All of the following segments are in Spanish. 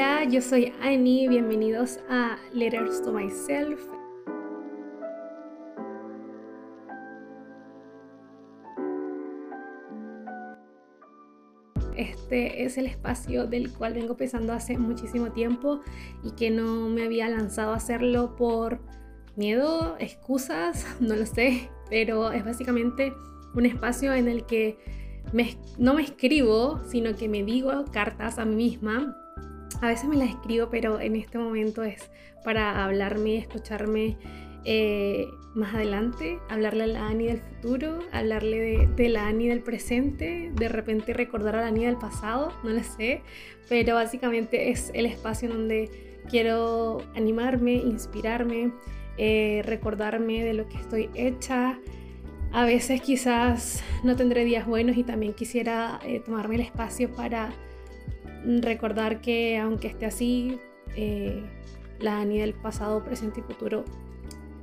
Hola, yo soy Annie, bienvenidos a Letters to Myself. Este es el espacio del cual vengo pensando hace muchísimo tiempo y que no me había lanzado a hacerlo por miedo, excusas, no lo sé, pero es básicamente un espacio en el que no me escribo, sino que me digo cartas a mí misma a veces me las escribo, pero en este momento es para hablarme escucharme eh, más adelante, hablarle a la Ani del futuro, hablarle de, la Ani del presente, de repente recordar a la Ani del pasado, no lo sé, pero básicamente es el espacio en donde quiero animarme, inspirarme, eh, recordarme de lo que estoy hecha. A veces quizás no tendré días buenos y también quisiera eh, tomarme el espacio para recordar que aunque esté así, eh, la Ani del pasado, presente y futuro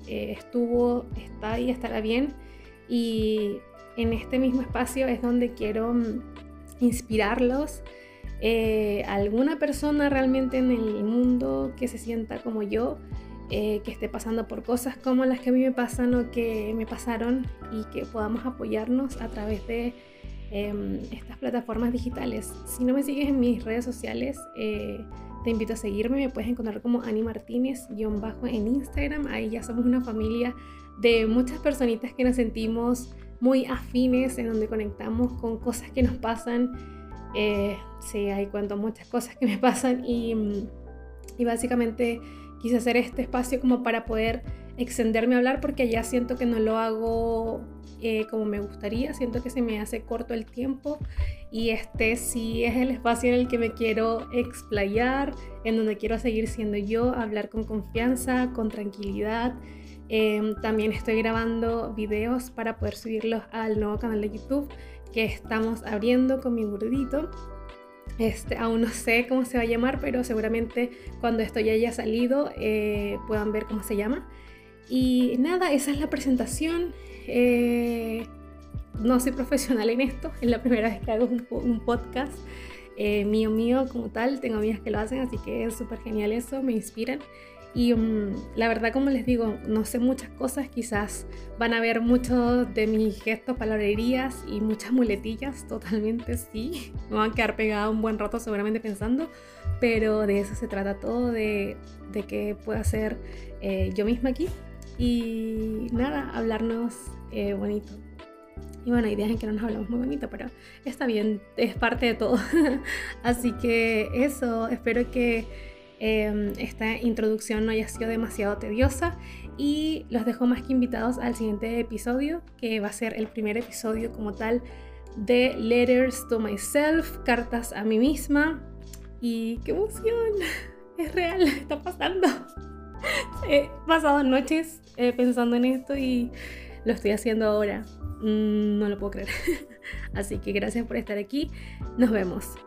eh, estuvo, está y estará bien. Y en este mismo espacio es donde quiero mm, inspirarlos. Eh, alguna persona realmente en el mundo que se sienta como yo, que esté pasando por cosas como las que a mí me pasan o que me pasaron y que podamos apoyarnos a través de Em, estas plataformas digitales. Si no me sigues en mis redes sociales, eh, te invito a seguirme. Me puedes encontrar como Ani Martínez-bajo en Instagram. Ahí ya somos una familia de muchas personitas que nos sentimos muy afines, en donde conectamos con cosas que nos pasan. Eh, sí, hay cuento muchas cosas que me pasan y básicamente quise hacer este espacio como para poder extenderme a hablar porque ya siento que no lo hago eh, como me gustaría, siento que se me hace corto el tiempo y este sí es el espacio en el que me quiero explayar, en donde quiero seguir siendo yo, hablar con confianza, con tranquilidad. Em, también estoy grabando videos para poder subirlos al nuevo canal de YouTube que estamos abriendo con mi gordito. Este, aún no sé cómo se va a llamar, pero seguramente cuando esto ya haya salido eh, puedan ver cómo se llama. Y nada, esa es la presentación. Eh, no soy profesional en esto, es la primera vez que hago un, podcast eh, mío mío como tal, tengo amigas que lo hacen, así que es súper genial eso, me inspiran. Y um, la verdad, como les digo, no sé muchas cosas, quizás van a ver muchos de mis gestos, palabrerías y muchas muletillas, totalmente sí, me van a quedar pegada un buen rato seguramente pensando, pero de eso se trata todo, de, de que pueda ser eh, yo misma aquí y nada, hablarnos eh, bonito. Y bueno, hay días en que no nos hablamos muy bonito, pero está bien, es parte de todo. Así que eso, espero que em, esta introducción no haya sido demasiado tediosa y los dejo más que invitados al siguiente episodio, que va a ser el primer episodio como tal de Letters to Myself, cartas a mí misma. Y qué emoción, es real, está pasando. He pasado noches eh, pensando en esto y lo estoy haciendo ahora. Mm, no lo puedo creer. Así que gracias por estar aquí. Nos vemos.